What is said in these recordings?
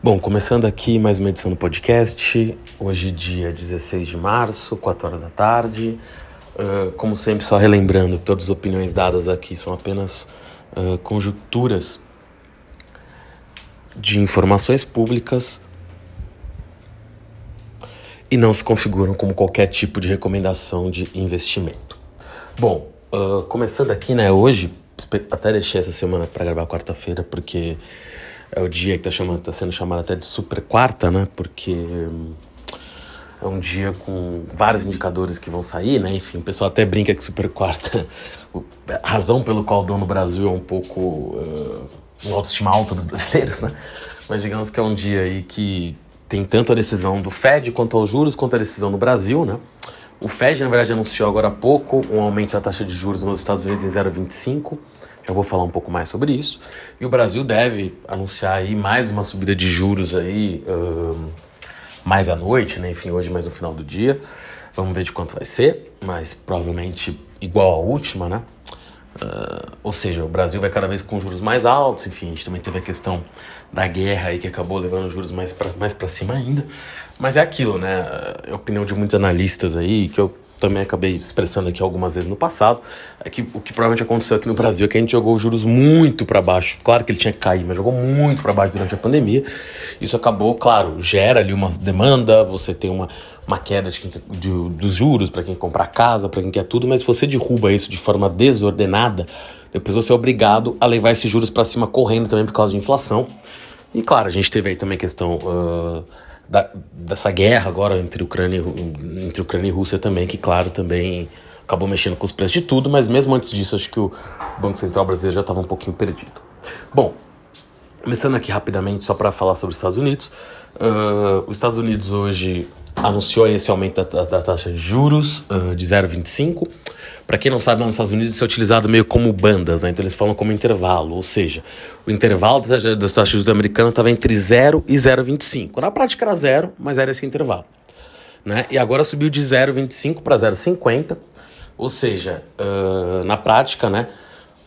Bom, começando aqui mais uma edição do podcast. Hoje, dia 16 de março, 4 horas da tarde. Uh, como sempre, só relembrando que todas as opiniões dadas aqui são apenas uh, conjunturas de informações públicas e não se configuram como qualquer tipo de recomendação de investimento. Bom, uh, começando aqui, né, hoje, até deixei essa semana para gravar quarta-feira, porque é o dia que está tá sendo chamado até de super quarta, né, porque hum, é um dia com vários indicadores que vão sair, né, enfim, o pessoal até brinca que super quarta, a razão pelo qual o dono do Brasil é um pouco uh, autoestima alta dos brasileiros, né, mas digamos que é um dia aí que tem tanto a decisão do Fed quanto aos juros, quanto a decisão no Brasil, né? O Fed, na verdade, anunciou agora há pouco um aumento da taxa de juros nos Estados Unidos em 0,25. Já vou falar um pouco mais sobre isso. E o Brasil deve anunciar aí mais uma subida de juros aí mais à noite, né? Enfim, hoje mais no final do dia. Vamos ver de quanto vai ser, mas provavelmente igual à última, né? Uh, ou seja, o Brasil vai cada vez com juros mais altos, enfim, a gente também teve a questão da guerra aí que acabou levando os juros mais para mais cima ainda. Mas é aquilo, né? É a opinião de muitos analistas aí, que eu também acabei expressando aqui algumas vezes no passado, é que o que provavelmente aconteceu aqui no Brasil é que a gente jogou os juros muito para baixo. Claro que ele tinha que cair, mas jogou muito para baixo durante a pandemia. Isso acabou, claro, gera ali uma demanda, você tem uma, uma queda de, de dos juros para quem comprar casa, para quem quer tudo, mas se você derruba isso de forma desordenada, depois você é obrigado a levar esses juros para cima correndo também por causa de inflação. E claro, a gente teve aí também a questão. Uh, da, dessa guerra agora entre Ucrânia, entre Ucrânia e Rússia também, que claro, também acabou mexendo com os preços de tudo, mas mesmo antes disso, acho que o Banco Central brasileiro já estava um pouquinho perdido. Bom, começando aqui rapidamente, só para falar sobre os Estados Unidos. Uh, os Estados Unidos hoje anunciou esse aumento da, da taxa de juros uh, de 0,25. Para quem não sabe, nos Estados Unidos isso é utilizado meio como bandas, né? então eles falam como intervalo, ou seja, o intervalo das taxas de juros americanas estava entre 0 e 0,25. Na prática era zero, mas era esse intervalo. Né? E agora subiu de 0,25 para 0,50, ou seja, uh, na prática, né?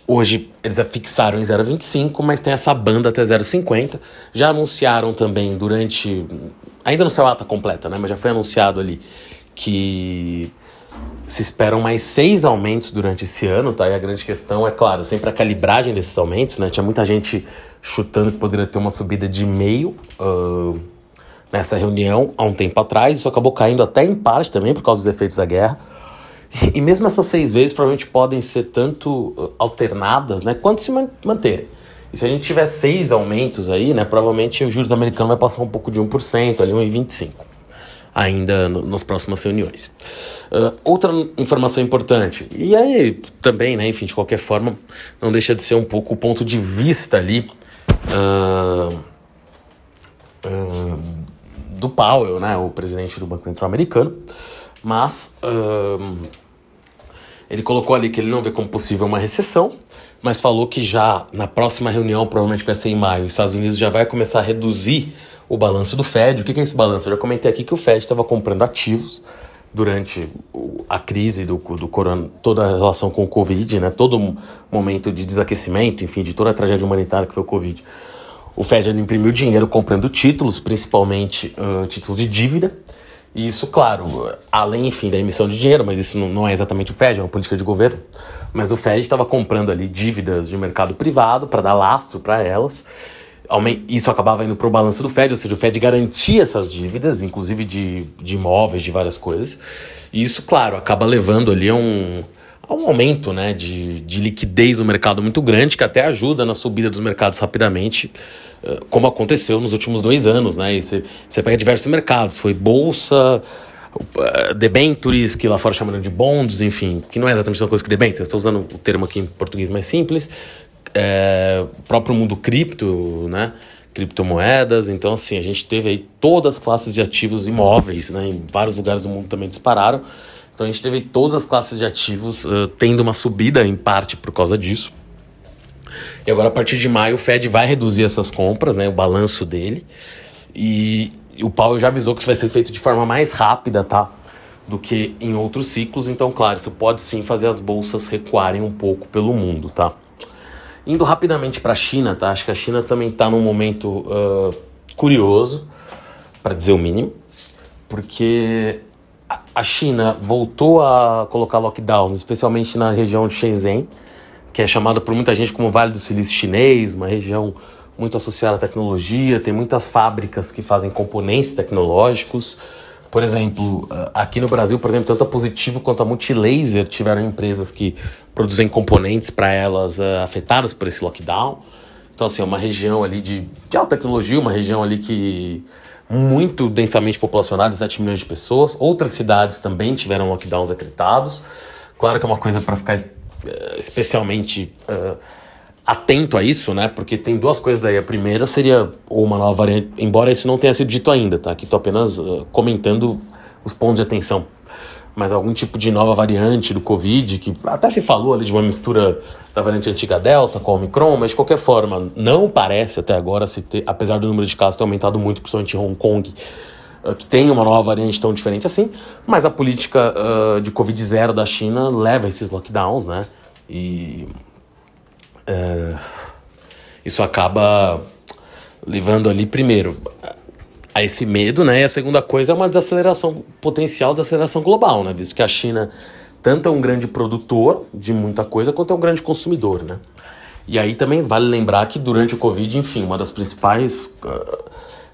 Hoje eles fixaram em 0,25, mas tem essa banda até 0,50. Já anunciaram também durante. Ainda não saiu a ata completa, né? Mas já foi anunciado ali que se esperam mais seis aumentos durante esse ano, tá? E a grande questão é, claro, sempre a calibragem desses aumentos, né? Tinha muita gente chutando que poderia ter uma subida de meio uh, nessa reunião há um tempo atrás. Isso acabou caindo até em parte também por causa dos efeitos da guerra. E mesmo essas seis vezes provavelmente podem ser tanto alternadas, né? Quanto se manterem. E se a gente tiver seis aumentos aí, né? Provavelmente os juros americanos vai passar um pouco de 1%, ali 1,25% ainda no, nas próximas reuniões. Uh, outra informação importante, e aí também, né, enfim, de qualquer forma, não deixa de ser um pouco o ponto de vista ali uh, uh, do Powell, né, o presidente do Banco Central Americano, mas ele colocou ali que ele não vê como possível uma recessão, mas falou que já na próxima reunião, provavelmente vai ser em maio, os Estados Unidos já vai começar a reduzir o balanço do Fed. O que é esse balanço? Eu já comentei aqui que o Fed estava comprando ativos durante a crise do, do corona, toda a relação com o Covid, né? todo momento de desaquecimento, enfim, de toda a tragédia humanitária que foi o Covid. O Fed imprimiu dinheiro comprando títulos, principalmente uh, títulos de dívida. E isso, claro, além, enfim, da emissão de dinheiro, mas isso não, não é exatamente o Fed, é uma política de governo. Mas o Fed estava comprando ali dívidas de mercado privado para dar lastro para elas isso acabava indo para o balanço do Fed, ou seja, o Fed garantia essas dívidas, inclusive de, de imóveis, de várias coisas. E isso, claro, acaba levando ali a um, a um aumento né, de, de liquidez no mercado muito grande, que até ajuda na subida dos mercados rapidamente, eh, como aconteceu nos últimos dois anos. Né? E você, você pega diversos mercados, foi bolsa, eh, debentures, que lá fora chamam de bonds, enfim, que não é exatamente uma coisa que debentures, estou usando o termo aqui em português mais simples, é, próprio mundo cripto, né? criptomoedas, então assim, a gente teve aí todas as classes de ativos imóveis, né? Em vários lugares do mundo também dispararam. Então a gente teve todas as classes de ativos uh, tendo uma subida em parte por causa disso. E agora a partir de maio o Fed vai reduzir essas compras, né? O balanço dele. E o Powell já avisou que isso vai ser feito de forma mais rápida, tá? Do que em outros ciclos. Então, claro, isso pode sim fazer as bolsas recuarem um pouco pelo mundo, tá? Indo rapidamente para a China, tá? Acho que a China também está num momento uh, curioso, para dizer o mínimo, porque a China voltou a colocar lockdowns, especialmente na região de Shenzhen, que é chamada por muita gente como Vale do Silício Chinês, uma região muito associada à tecnologia, tem muitas fábricas que fazem componentes tecnológicos. Por exemplo, aqui no Brasil, por exemplo, tanto a Positivo quanto a Multilaser tiveram empresas que produzem componentes para elas uh, afetadas por esse lockdown. Então, assim, é uma região ali de, de alta tecnologia, uma região ali que muito densamente populacionada, 7 milhões de pessoas. Outras cidades também tiveram lockdowns decretados. Claro que é uma coisa para ficar uh, especialmente uh, atento a isso, né? Porque tem duas coisas daí. A primeira seria uma nova variante, embora isso não tenha sido dito ainda, tá? Aqui estou apenas uh, comentando os pontos de atenção mas algum tipo de nova variante do Covid, que até se falou ali de uma mistura da variante antiga Delta com a Omicron, mas de qualquer forma, não parece até agora, se ter, apesar do número de casos ter aumentado muito, principalmente em Hong Kong, uh, que tem uma nova variante tão diferente assim, mas a política uh, de Covid zero da China leva esses lockdowns, né? E uh, isso acaba levando ali, primeiro, a esse medo, né? E a segunda coisa é uma desaceleração, potencial desaceleração global, né? Visto que a China tanto é um grande produtor de muita coisa quanto é um grande consumidor, né? E aí também vale lembrar que durante o Covid, enfim, uma das principais uh,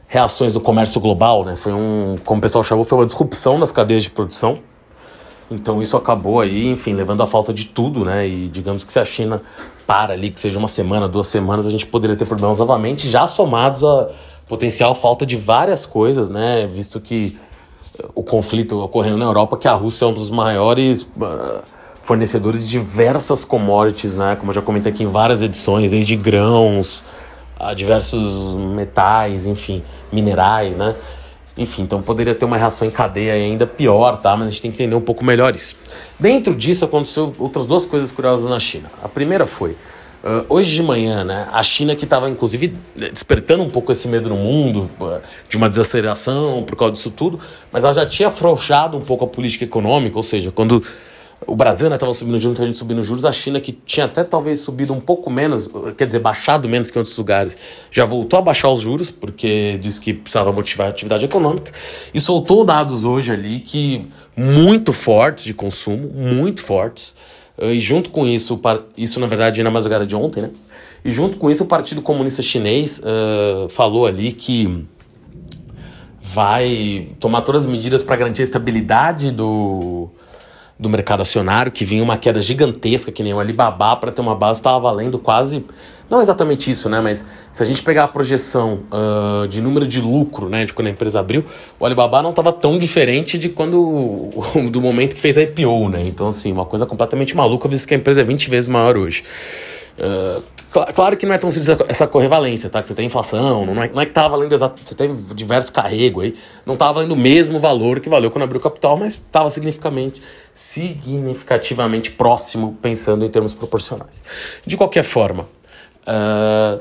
reações do comércio global, né? Foi um, como o pessoal chamou, foi uma disrupção das cadeias de produção. Então isso acabou aí, enfim, levando à falta de tudo, né? E digamos que se a China para ali, que seja uma semana, duas semanas, a gente poderia ter problemas novamente, já somados a potencial falta de várias coisas, né? Visto que o conflito ocorrendo na Europa, que a Rússia é um dos maiores uh, fornecedores de diversas commodities, né? Como eu já comentei aqui em várias edições, desde grãos a diversos metais, enfim, minerais, né? Enfim, então poderia ter uma reação em cadeia ainda pior, tá? Mas a gente tem que entender um pouco melhor isso. Dentro disso aconteceu outras duas coisas curiosas na China. A primeira foi Uh, hoje de manhã, né, a China que estava inclusive despertando um pouco esse medo no mundo uh, de uma desaceleração por causa disso tudo, mas ela já tinha afrouxado um pouco a política econômica, ou seja, quando o Brasil estava né, subindo juros, a gente subindo juros, a China que tinha até talvez subido um pouco menos, quer dizer, baixado menos que em outros lugares, já voltou a baixar os juros, porque disse que precisava motivar a atividade econômica, e soltou dados hoje ali que muito fortes de consumo, muito fortes, Uh, e junto com isso, isso na verdade na madrugada de ontem, né? E junto com isso, o Partido Comunista Chinês uh, falou ali que vai tomar todas as medidas para garantir a estabilidade do, do mercado acionário, que vinha uma queda gigantesca, que nem o Alibaba, para ter uma base, estava valendo quase. Não exatamente isso, né? Mas se a gente pegar a projeção uh, de número de lucro, né? De quando a empresa abriu, o Alibaba não estava tão diferente de quando. do momento que fez a IPO, né? Então, assim, uma coisa completamente maluca, visto que a empresa é 20 vezes maior hoje. Uh, Claro que não é tão simples essa correvalência, tá? Que você tem inflação, não é, não é que tá valendo exato. Você teve diversos carregos aí, não tava valendo o mesmo valor que valeu quando abriu o capital, mas estava significativamente, significativamente próximo, pensando em termos proporcionais. De qualquer forma, uh,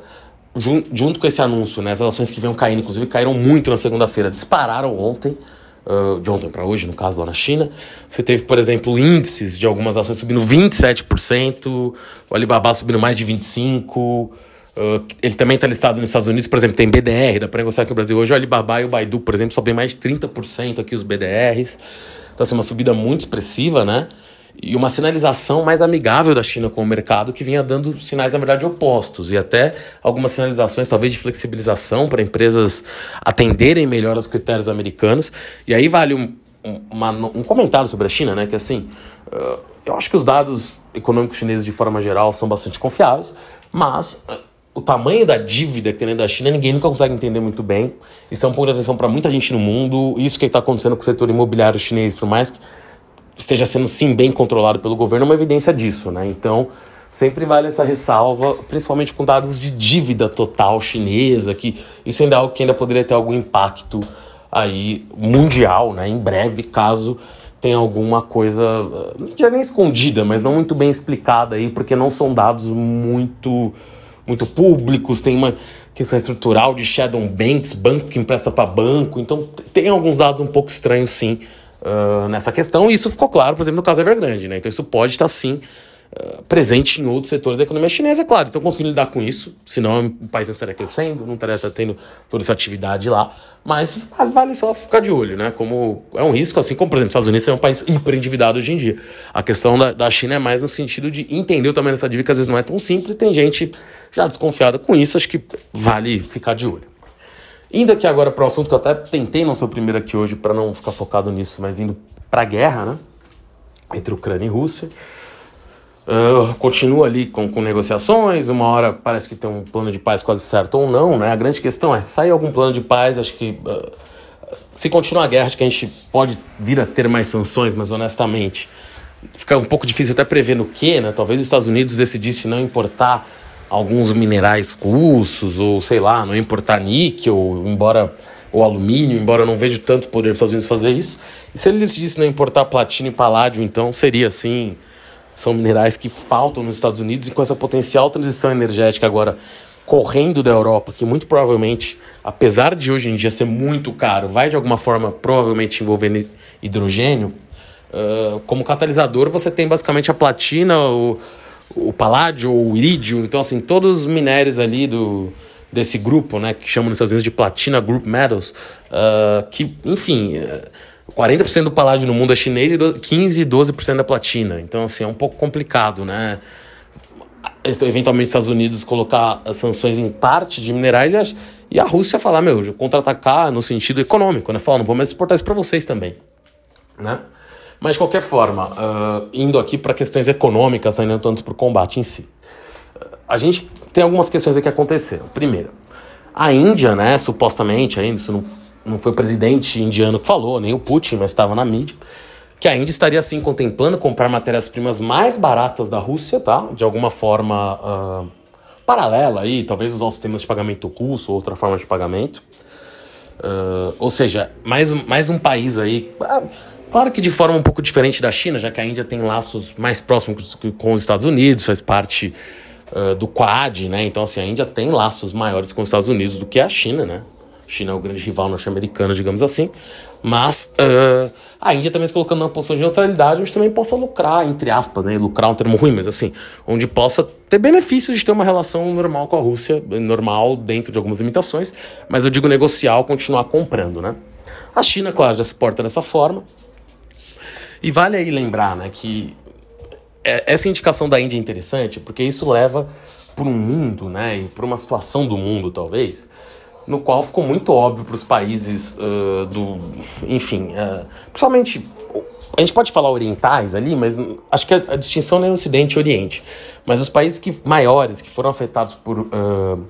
jun, junto com esse anúncio, né, as ações que vinham caindo, inclusive caíram muito na segunda-feira, dispararam ontem uh, de ontem para hoje, no caso lá na China. Você teve, por exemplo, índices de algumas ações subindo 27%, o Alibaba subindo mais de 25%. Uh, ele também está listado nos Estados Unidos, por exemplo, tem BDR, dá para negociar aqui no Brasil hoje. O Alibaba e o Baidu, por exemplo, sobem mais de 30% aqui os BDRs. Então, assim, uma subida muito expressiva, né? E uma sinalização mais amigável da China com o mercado que vinha dando sinais, na verdade, opostos e até algumas sinalizações, talvez, de flexibilização para empresas atenderem melhor aos critérios americanos. E aí vale um, uma, um comentário sobre a China, né? Que assim, uh, eu acho que os dados econômicos chineses, de forma geral, são bastante confiáveis, mas. Uh, o tamanho da dívida que tem dentro da China, ninguém nunca consegue entender muito bem. Isso é um ponto de atenção para muita gente no mundo. Isso que está acontecendo com o setor imobiliário chinês, por mais que esteja sendo sim bem controlado pelo governo é uma evidência disso, né? Então, sempre vale essa ressalva, principalmente com dados de dívida total chinesa, que isso ainda é algo que ainda poderia ter algum impacto aí mundial, né? Em breve, caso tenha alguma coisa, já nem escondida, mas não muito bem explicada aí, porque não são dados muito muito públicos, tem uma questão estrutural de shadow banks, banco que empresta para banco, então tem alguns dados um pouco estranhos sim, nessa questão, e isso ficou claro, por exemplo, no caso Evergrande, né? Então isso pode estar sim uh, presente em outros setores da economia chinesa, é claro. Estão conseguindo lidar com isso, senão o país não estaria crescendo, não estaria tendo toda essa atividade lá. Mas vale só ficar de olho, né? Como é um risco, assim como, por exemplo, os Estados Unidos é um país hiper endividado hoje em dia. A questão da, da China é mais no sentido de entender o tamanho dessa dívida, que às vezes não é tão simples, e tem gente já desconfiada com isso, acho que vale ficar de olho. Indo aqui agora para o assunto que eu até tentei não ser o primeiro aqui hoje para não ficar focado nisso, mas indo para a guerra, né? Entre Ucrânia e Rússia. Uh, continua ali com, com negociações, uma hora parece que tem um plano de paz quase certo ou não, né? A grande questão é, sai algum plano de paz, acho que uh, se continuar a guerra, acho que a gente pode vir a ter mais sanções, mas honestamente, fica um pouco difícil até prever no que, né? Talvez os Estados Unidos decidisse não importar alguns minerais russos, ou sei lá, não importar níquel, embora ou alumínio, embora eu não veja tanto poder dos Estados Unidos fazer isso. E se ele decidisse não importar platino e paládio, então seria assim, são minerais que faltam nos Estados Unidos e com essa potencial transição energética agora correndo da Europa, que muito provavelmente, apesar de hoje em dia ser muito caro, vai de alguma forma provavelmente envolver hidrogênio, uh, como catalisador você tem basicamente a platina, o o paládio ou o irídio, então assim, todos os minérios ali do, desse grupo, né, que chamam nos Estados Unidos de Platina Group Metals, uh, que, enfim, 40% do paládio no mundo é chinês e 15 e 12% da platina. Então, assim, é um pouco complicado, né? Eventualmente, os Estados Unidos colocar sanções em parte de minerais e a, e a Rússia falar, meu, contra-atacar no sentido econômico, né? Falar, não vou mais exportar isso para vocês também, né? Mas de qualquer forma, uh, indo aqui para questões econômicas, ainda tanto para o combate em si. Uh, a gente tem algumas questões aqui que aconteceram. Primeiro, a Índia, né, supostamente, ainda isso não, não foi o presidente indiano que falou, nem o Putin, mas estava na mídia, que a Índia estaria assim contemplando comprar matérias-primas mais baratas da Rússia, tá? De alguma forma uh, paralela aí, talvez usar os sistemas de pagamento russo ou outra forma de pagamento. Uh, ou seja, mais, mais um país aí. Claro que de forma um pouco diferente da China, já que a Índia tem laços mais próximos com os Estados Unidos, faz parte uh, do Quad, né? Então, assim, a Índia tem laços maiores com os Estados Unidos do que a China, né? China é o grande rival norte-americano, digamos assim. Mas uh, a Índia também se colocando numa posição de neutralidade, onde também possa lucrar, entre aspas, né? Lucrar é um termo ruim, mas assim, onde possa ter benefícios de ter uma relação normal com a Rússia, normal dentro de algumas limitações, mas eu digo negociar, continuar comprando, né? A China, claro, já se porta dessa forma. E vale aí lembrar né, que é, essa indicação da Índia é interessante porque isso leva para um mundo, né, para uma situação do mundo, talvez, no qual ficou muito óbvio para os países uh, do. Enfim, uh, principalmente. A gente pode falar orientais ali, mas acho que a, a distinção não é Ocidente e Oriente. Mas os países que, maiores que foram afetados por. Uh,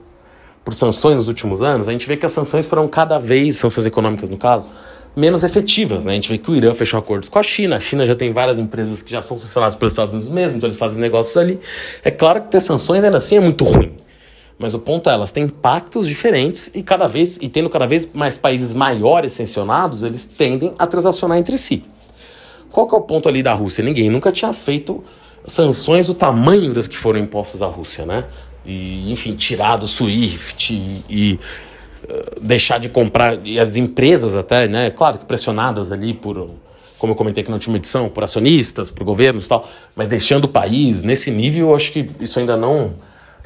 por sanções nos últimos anos, a gente vê que as sanções foram cada vez, sanções econômicas no caso, menos efetivas. Né? A gente vê que o Irã fechou acordos com a China, a China já tem várias empresas que já são sancionadas pelos Estados Unidos mesmo, então eles fazem negócios ali. É claro que ter sanções ainda assim é muito ruim. Mas o ponto é, elas têm impactos diferentes e cada vez, e tendo cada vez mais países maiores sancionados, eles tendem a transacionar entre si. Qual que é o ponto ali da Rússia? Ninguém nunca tinha feito sanções do tamanho das que foram impostas à Rússia, né? E, enfim, tirar do SWIFT e, e deixar de comprar, e as empresas até, né, claro que pressionadas ali por, como eu comentei aqui na última edição, por acionistas, por governos e tal, mas deixando o país nesse nível, eu acho que isso ainda não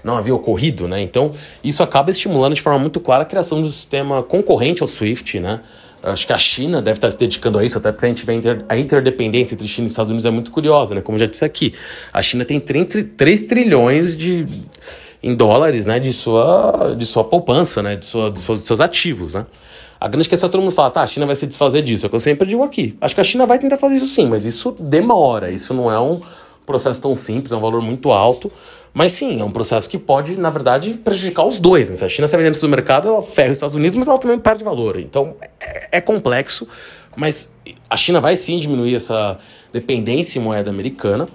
não havia ocorrido, né? Então, isso acaba estimulando de forma muito clara a criação de um sistema concorrente ao SWIFT, né? Acho que a China deve estar se dedicando a isso, até porque a gente vê a interdependência entre China e Estados Unidos é muito curiosa, né? Como já disse aqui, a China tem 3 trilhões de em dólares, né, de sua, de sua poupança, né, de, sua, de, seus, de seus ativos, né. A grande questão é todo mundo fala, tá, a China vai se desfazer disso. É o que eu sempre digo aqui. Acho que a China vai tentar fazer isso sim, mas isso demora. Isso não é um processo tão simples, é um valor muito alto. Mas sim, é um processo que pode, na verdade, prejudicar os dois. Né? Se a China sai vendendo no mercado, ela ferra os Estados Unidos, mas ela também perde valor. Então é, é complexo, mas a China vai sim diminuir essa dependência em moeda americana.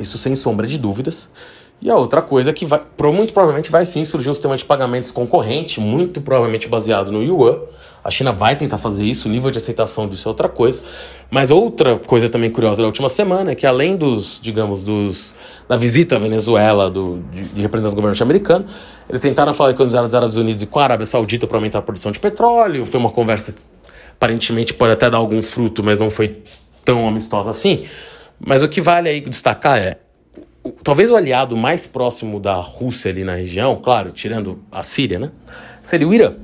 Isso sem sombra de dúvidas. E a outra coisa é que vai, muito provavelmente vai sim surgir um sistema de pagamentos concorrente, muito provavelmente baseado no yuan. A China vai tentar fazer isso, o nível de aceitação disso é outra coisa. Mas outra coisa também curiosa da última semana é que além dos, digamos, dos da visita à Venezuela do, de, de representantes do governo norte-americano, eles tentaram falar com os Árabes Unidos e com a Arábia Saudita para aumentar a produção de petróleo. Foi uma conversa que aparentemente pode até dar algum fruto, mas não foi tão amistosa assim. Mas o que vale aí destacar é talvez o aliado mais próximo da Rússia ali na região, claro, tirando a Síria, né? Seria o Irã.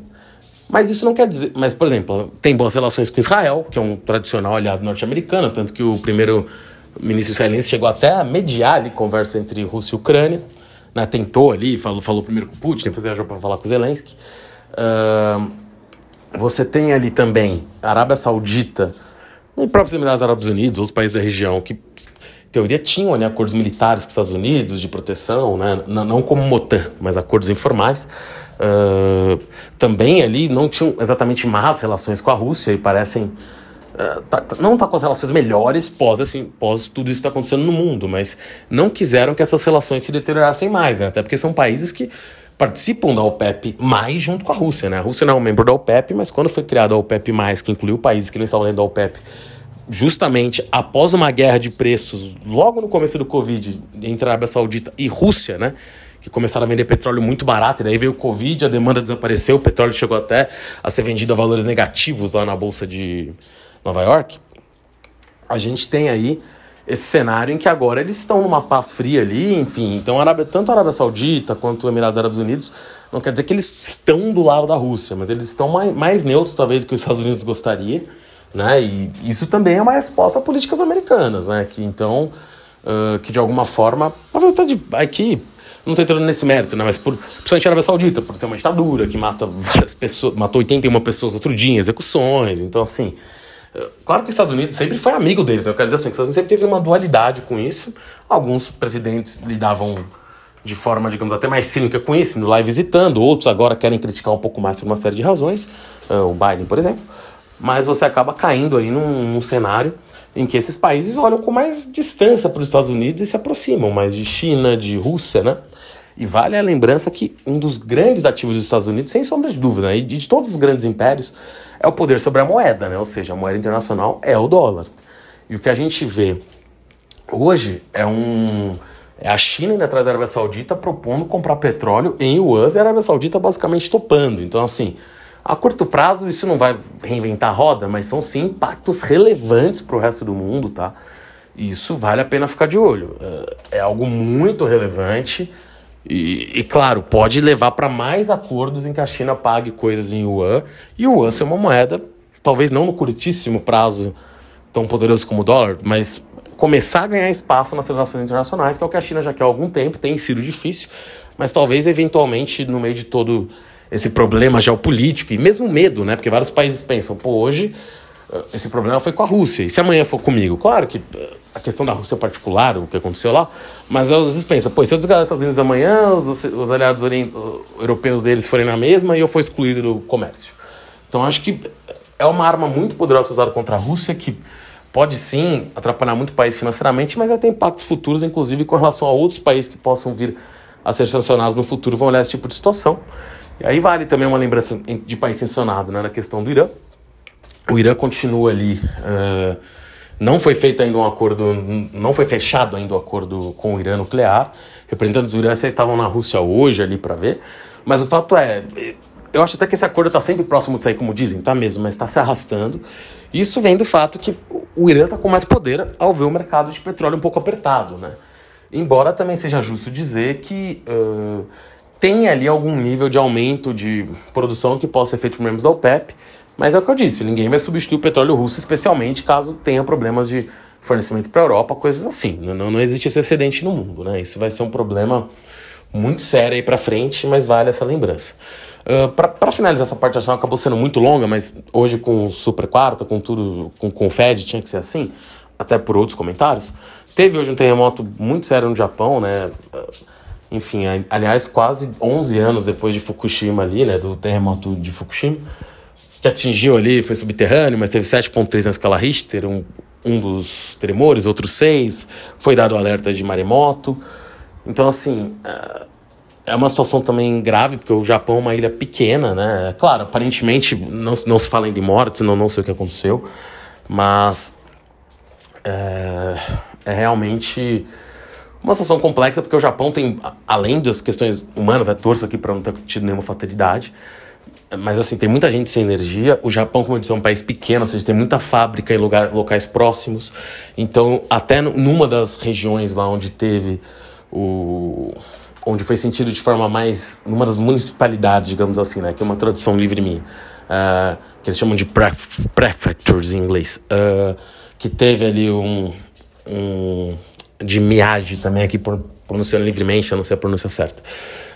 Mas isso não quer dizer. Mas, por exemplo, tem boas relações com Israel, que é um tradicional aliado norte-americano, tanto que o primeiro ministro israelense chegou até a mediar ali conversa entre Rússia e Ucrânia. Né? Tentou ali, falou, falou primeiro com Putin, depois viajou para falar com Zelensky. Uh, você tem ali também a Arábia Saudita, e próprios Emirados Árabes Unidos, outros países da região, que teoria tinham ali acordos militares com os Estados Unidos de proteção, né? não como MOTAN, mas acordos informais. Uh, também ali não tinham exatamente más relações com a Rússia e parecem uh, tá, não tá com as relações melhores pós assim pós tudo isso está acontecendo no mundo, mas não quiseram que essas relações se deteriorassem mais, né? até porque são países que participam da OPEP mais junto com a Rússia, né? A Rússia não é um membro da OPEP, mas quando foi criada a OPEP mais, que incluiu países que não estavam dentro da OPEP justamente após uma guerra de preços, logo no começo do Covid, entre a Arábia Saudita e Rússia, né? Que começaram a vender petróleo muito barato, e daí veio o Covid, a demanda desapareceu, o petróleo chegou até a ser vendido a valores negativos lá na Bolsa de Nova York. A gente tem aí esse cenário em que agora eles estão numa paz fria ali, enfim. Então, a Arábia, tanto a Arábia Saudita quanto os Emirados Árabes Unidos, não quer dizer que eles estão do lado da Rússia, mas eles estão mais, mais neutros, talvez, do que os Estados Unidos gostaria. Né? E isso também é uma resposta a políticas americanas, né? que então, uh, que de alguma forma, na verdade, aqui, não estou entrando nesse mérito, né? mas por, principalmente a Arábia Saudita, por ser uma ditadura que mata várias pessoas, matou 81 pessoas outro dia em execuções, então assim, Claro que os Estados Unidos sempre foi amigo deles, eu quero dizer assim, os Estados Unidos sempre teve uma dualidade com isso. Alguns presidentes lidavam de forma, digamos, até mais cínica com isso, indo lá e visitando, outros agora querem criticar um pouco mais por uma série de razões, o Biden, por exemplo mas você acaba caindo aí num, num, cenário em que esses países olham com mais distância para os Estados Unidos e se aproximam mais de China, de Rússia, né? E vale a lembrança que um dos grandes ativos dos Estados Unidos, sem sombra de dúvida, né? e de todos os grandes impérios, é o poder sobre a moeda, né? Ou seja, a moeda internacional é o dólar. E o que a gente vê hoje é um é a China indo atrás da Arábia Saudita propondo comprar petróleo em yuan e a Arábia Saudita basicamente topando. Então, assim, a curto prazo, isso não vai reinventar a roda, mas são sim impactos relevantes para o resto do mundo, tá? Isso vale a pena ficar de olho. É, é algo muito relevante e, e claro, pode levar para mais acordos em que a China pague coisas em yuan e o yuan ser uma moeda, talvez não no curtíssimo prazo tão poderoso como o dólar, mas começar a ganhar espaço nas transações internacionais, que é o que a China já quer há algum tempo, tem sido difícil, mas talvez eventualmente no meio de todo esse problema geopolítico e mesmo medo, né? Porque vários países pensam, pô, hoje eh, esse problema foi com a Rússia, e se amanhã for comigo? Claro que eh, a questão da Rússia particular, o que aconteceu lá, mas às vezes pensa, pô, se eu desgastar os Estados Unidos amanhã, os, os aliados europeus deles forem na mesma e eu for excluído do comércio. Então acho que é uma arma muito poderosa usada contra a Rússia que pode sim atrapalhar muito o país financeiramente, mas vai ter impactos futuros, inclusive com relação a outros países que possam vir a ser sancionados no futuro, vão olhar esse tipo de situação. E aí vale também uma lembrança de país sancionado né, na questão do Irã. O Irã continua ali. Uh, não foi feito ainda um acordo, não foi fechado ainda o um acordo com o Irã nuclear. Representantes do Irã já estavam na Rússia hoje ali para ver. Mas o fato é, eu acho até que esse acordo está sempre próximo de sair, como dizem, tá mesmo, mas está se arrastando. Isso vem do fato que o Irã está com mais poder ao ver o mercado de petróleo um pouco apertado, né? Embora também seja justo dizer que uh, tem ali algum nível de aumento de produção que possa ser feito por membros da OPEP, mas é o que eu disse, ninguém vai substituir o petróleo russo, especialmente caso tenha problemas de fornecimento para a Europa, coisas assim. Não, não existe esse excedente no mundo, né? Isso vai ser um problema muito sério aí para frente, mas vale essa lembrança. Uh, para finalizar essa parte nacional, acabou sendo muito longa, mas hoje com o Super Quarta, com tudo, com, com o Fed, tinha que ser assim, até por outros comentários. Teve hoje um terremoto muito sério no Japão, né? Uh, enfim, aliás, quase 11 anos depois de Fukushima ali, né, do terremoto de Fukushima, que atingiu ali, foi subterrâneo, mas teve 7.3 na escala Richter, um, um dos tremores, outros seis, foi dado alerta de maremoto. Então, assim, é, é uma situação também grave, porque o Japão é uma ilha pequena, né? Claro, aparentemente não, não se fala de mortes, não, não sei o que aconteceu, mas é, é realmente uma situação complexa, porque o Japão tem, além das questões humanas, né, torço aqui para não ter tido nenhuma fatalidade, mas assim, tem muita gente sem energia. O Japão, como eu disse, é um país pequeno, ou seja, tem muita fábrica em lugar, locais próximos. Então, até numa das regiões lá onde teve o, onde foi sentido de forma mais numa das municipalidades, digamos assim, né, que é uma tradução livre minha, uh, que eles chamam de pref prefectures em inglês, uh, que teve ali um, um de Miyagi também aqui pronunciando livremente, eu não sei a pronúncia certa,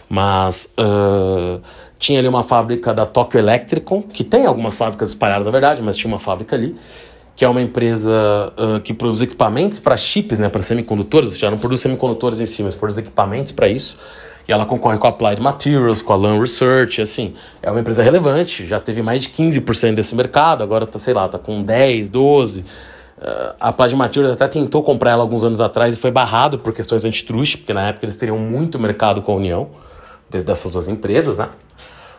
mas uh, tinha ali uma fábrica da Tokyo Electricon, que tem algumas fábricas espalhadas na verdade, mas tinha uma fábrica ali que é uma empresa uh, que produz equipamentos para chips, né, para semicondutores, seja, não produz semicondutores em si, mas produz equipamentos para isso. E ela concorre com a Applied Materials, com a Lam Research, assim, é uma empresa relevante, já teve mais de 15% desse mercado, agora tá, sei lá, tá com 10, 12. A Materials até tentou comprar ela alguns anos atrás e foi barrado por questões antitrust, porque na época eles teriam muito mercado com a União, desde essas duas empresas, né?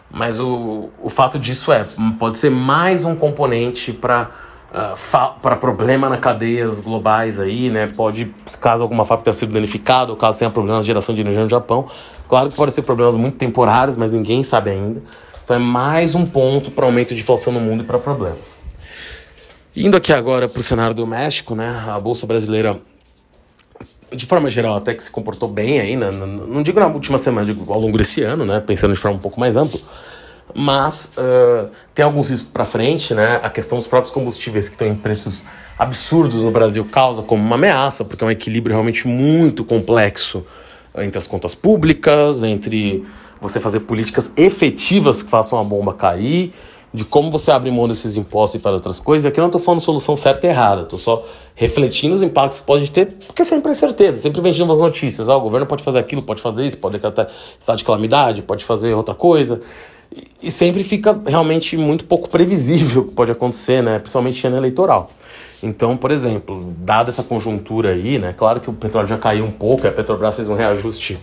Mas o, o fato disso é, pode ser mais um componente para uh, para problema na cadeias globais aí, né? Pode, caso alguma fábrica tenha sido danificada, ou caso tenha problemas de geração de energia no Japão. Claro que pode ser problemas muito temporários, mas ninguém sabe ainda. Então é mais um ponto para aumento de inflação no mundo e para problemas. Indo aqui agora para o cenário doméstico, né? A Bolsa Brasileira, de forma geral, até que se comportou bem aí, né? não digo na última semana, digo ao longo desse ano, né? Pensando de forma um pouco mais ampla mas uh, tem alguns riscos para frente, né? A questão dos próprios combustíveis que estão em preços absurdos no Brasil causa como uma ameaça, porque é um equilíbrio realmente muito complexo entre as contas públicas, entre você fazer políticas efetivas que façam a bomba cair, de como você abre mão desses impostos e faz outras coisas. Aqui eu não estou falando solução certa e errada, estou só refletindo os impactos que pode ter, porque sempre é incerteza, sempre vem de novas notícias. Ah, o governo pode fazer aquilo, pode fazer isso, pode decretar estado de calamidade, pode fazer outra coisa. E sempre fica realmente muito pouco previsível o que pode acontecer, né? Principalmente em ano eleitoral. Então, por exemplo, dada essa conjuntura aí, né? Claro que o petróleo já caiu um pouco, a Petrobras fez um reajuste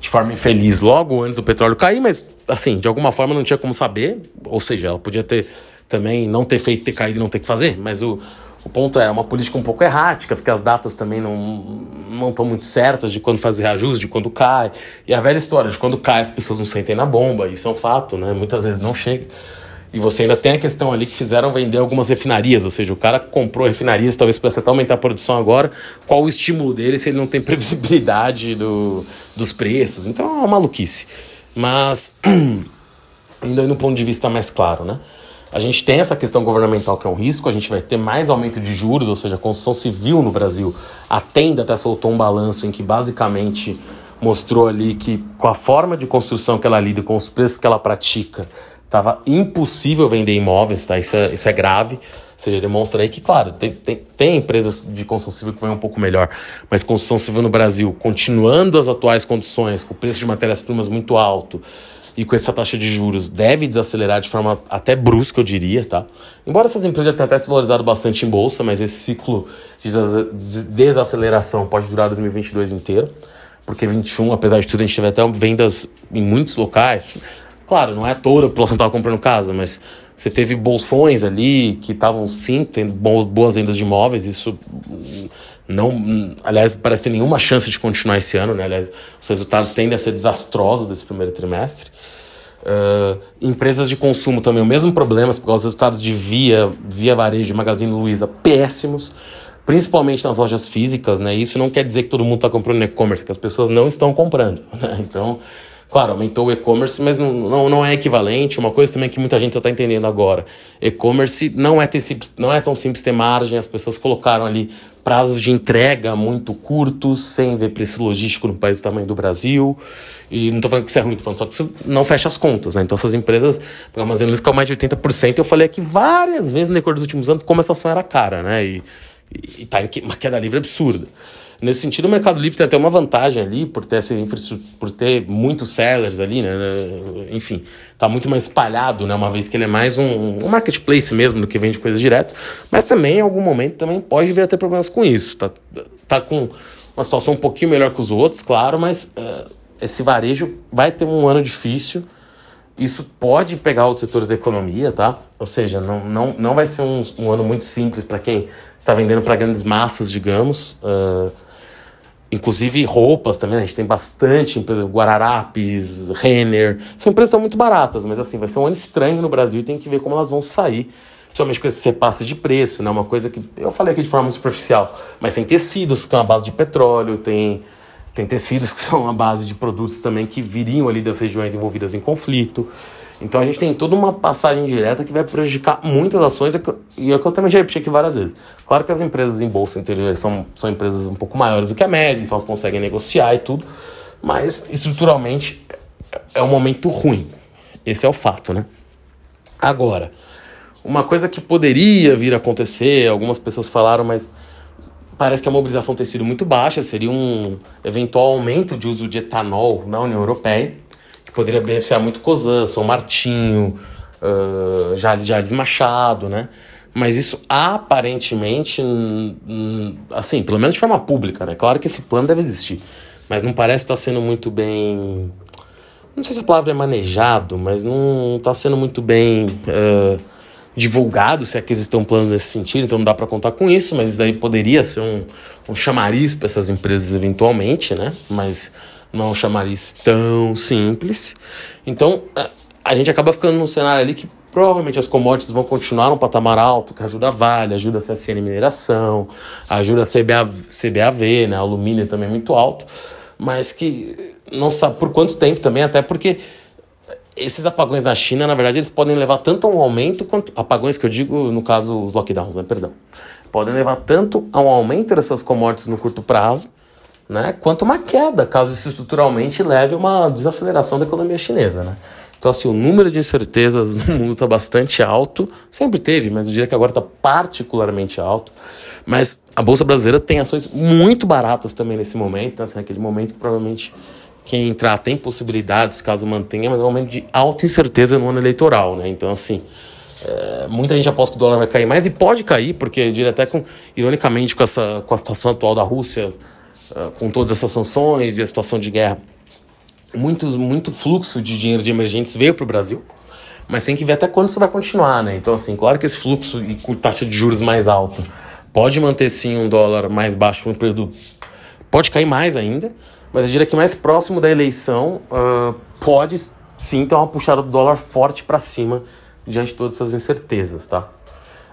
de forma infeliz logo antes do petróleo cair, mas assim, de alguma forma não tinha como saber, ou seja, ela podia ter também não ter feito, ter caído e não ter que fazer, mas o, o ponto é, é uma política um pouco errática, porque as datas também não não estão muito certas de quando fazer reajuste, de quando cai. E a velha história de quando cai as pessoas não sentem na bomba, isso é um fato, né? Muitas vezes não chega. E você ainda tem a questão ali que fizeram vender algumas refinarias, ou seja, o cara comprou refinarias talvez para até aumentar a produção agora. Qual o estímulo dele se ele não tem previsibilidade do, dos preços? Então é uma maluquice. Mas, ainda no ponto de vista mais claro, né? A gente tem essa questão governamental que é um risco, a gente vai ter mais aumento de juros, ou seja, a construção civil no Brasil, a Tenda até soltou um balanço em que basicamente mostrou ali que com a forma de construção que ela lida, com os preços que ela pratica, estava impossível vender imóveis, tá? Isso é, isso é grave. Ou seja, demonstra aí que, claro, tem, tem, tem empresas de construção civil que vão um pouco melhor, mas construção civil no Brasil, continuando as atuais condições, com o preço de matérias-primas muito alto, e com essa taxa de juros deve desacelerar de forma até brusca, eu diria, tá? Embora essas empresas já tenham até se valorizado bastante em bolsa, mas esse ciclo de desaceleração pode durar 2022 inteiro, porque 21, apesar de tudo, a gente teve até vendas em muitos locais. Claro, não é toda a população estava comprando casa, mas você teve bolsões ali que estavam sim tendo boas vendas de imóveis, isso não, aliás, parece ter nenhuma chance de continuar esse ano, né? Aliás, os resultados tendem a ser desastrosos desse primeiro trimestre. Uh, empresas de consumo também, o mesmo problema, porque os resultados de Via, Via Varejo e Magazine Luiza péssimos, principalmente nas lojas físicas, né? Isso não quer dizer que todo mundo está comprando e-commerce, que as pessoas não estão comprando, né? Então, Claro, aumentou o e-commerce, mas não, não, não é equivalente. Uma coisa também que muita gente está entendendo agora: e-commerce não, é não é tão simples ter margem, as pessoas colocaram ali prazos de entrega muito curtos, sem ver preço logístico no país do tamanho do Brasil. E não estou falando que isso é ruim, estou falando só que isso não fecha as contas. Né? Então, essas empresas, o armazém caiu mais de 80%. Eu falei aqui várias vezes no decorrer dos últimos anos como essa ação era cara, né? E, e, e tá em uma queda livre absurda. Nesse sentido, o Mercado Livre tem até uma vantagem ali, por ter essa por ter muitos sellers ali, né? Enfim, tá muito mais espalhado, né? Uma vez que ele é mais um, um marketplace mesmo do que vende coisas direto. Mas também, em algum momento, também pode vir a ter problemas com isso. Tá, tá com uma situação um pouquinho melhor que os outros, claro, mas uh, esse varejo vai ter um ano difícil. Isso pode pegar outros setores da economia, tá? Ou seja, não, não, não vai ser um, um ano muito simples para quem está vendendo para grandes massas, digamos. Uh, Inclusive roupas também, né? a gente tem bastante empresa, Guararapes, Renner, são empresas são muito baratas, mas assim, vai ser um ano estranho no Brasil e tem que ver como elas vão sair, principalmente com esse repasse de preço, né? Uma coisa que eu falei aqui de forma superficial, mas tem tecidos que é uma base de petróleo, tem Tem tecidos que são a base de produtos também que viriam ali das regiões envolvidas em conflito. Então a gente tem toda uma passagem direta que vai prejudicar muitas ações, e é que eu também já repeti aqui várias vezes. Claro que as empresas em bolsa interior são, são empresas um pouco maiores do que a média, então elas conseguem negociar e tudo, mas estruturalmente é um momento ruim. Esse é o fato, né? Agora, uma coisa que poderia vir a acontecer, algumas pessoas falaram, mas parece que a mobilização tem sido muito baixa, seria um eventual aumento de uso de etanol na União Europeia que poderia beneficiar muito Cosan, São Martinho, uh, Jales, Jales Machado, né? Mas isso aparentemente, assim, pelo menos de forma pública, né? Claro que esse plano deve existir, mas não parece estar sendo muito bem. Não sei se a palavra é manejado, mas não está sendo muito bem uh, divulgado, se é que existem planos nesse sentido, então não dá para contar com isso, mas isso aí poderia ser um, um chamariz para essas empresas eventualmente, né? Mas não chamariz tão simples. Então, a gente acaba ficando num cenário ali que provavelmente as commodities vão continuar num patamar alto, que ajuda a Vale, ajuda a CSN Mineração, ajuda a CBA, CBAV, né? alumínio também é muito alto, mas que não sabe por quanto tempo também, até porque esses apagões na China, na verdade, eles podem levar tanto a um aumento quanto. Apagões que eu digo, no caso, os lockdowns, né? Perdão. Podem levar tanto a um aumento dessas commodities no curto prazo, né, quanto uma queda, caso isso estruturalmente leve a uma desaceleração da economia chinesa. Né? Então, assim, o número de incertezas no mundo está bastante alto, sempre teve, mas eu diria que agora está particularmente alto. Mas a Bolsa Brasileira tem ações muito baratas também nesse momento, então, assim, aquele momento que provavelmente quem entrar tem possibilidades, caso mantenha, mas é um momento de alta incerteza no ano eleitoral, né? Então, assim, é, muita gente aposta que o dólar vai cair mais e pode cair, porque eu diria até com, ironicamente, com, essa, com a situação atual da Rússia, ah, com todas essas sanções e a situação de guerra, muito, muito fluxo de dinheiro de emergentes veio para o Brasil, mas tem que ver até quando isso vai continuar, né? Então, assim, claro que esse fluxo e com taxa de juros mais alta pode manter sim um dólar mais baixo por um período, pode cair mais ainda, mas eu diria que mais próximo da eleição uh, pode sim ter uma puxada do dólar forte para cima diante de todas essas incertezas, tá?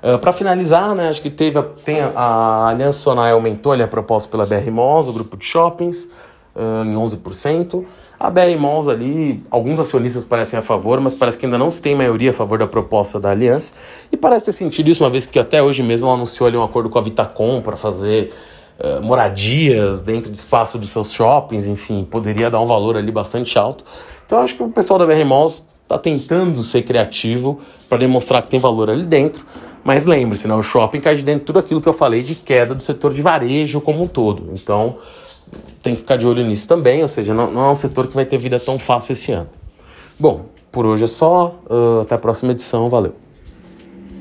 Ah, para finalizar, né, acho que teve a, tem a, a Aliança Sonai aumentou ali, a proposta pela BR Malls, o grupo de shoppings, uh, em 11%. A BR Malls ali, alguns acionistas parecem a favor, mas parece que ainda não se tem maioria a favor da proposta da Aliança. E parece ter sentido isso, uma vez que até hoje mesmo ela anunciou ali um acordo com a Vitacom para fazer uh, moradias dentro do espaço dos seus shoppings, enfim, poderia dar um valor ali bastante alto. Então acho que o pessoal da BR Malls está tentando ser criativo para demonstrar que tem valor ali dentro. Mas lembre-se, né, o shopping cai de dentro de tudo aquilo que eu falei de queda do setor de varejo como um todo. Então, tem que ficar de olho nisso também, ou seja, não, não é um setor que vai ter vida tão fácil esse ano. Bom, por hoje é só. Uh, até a próxima edição. Valeu.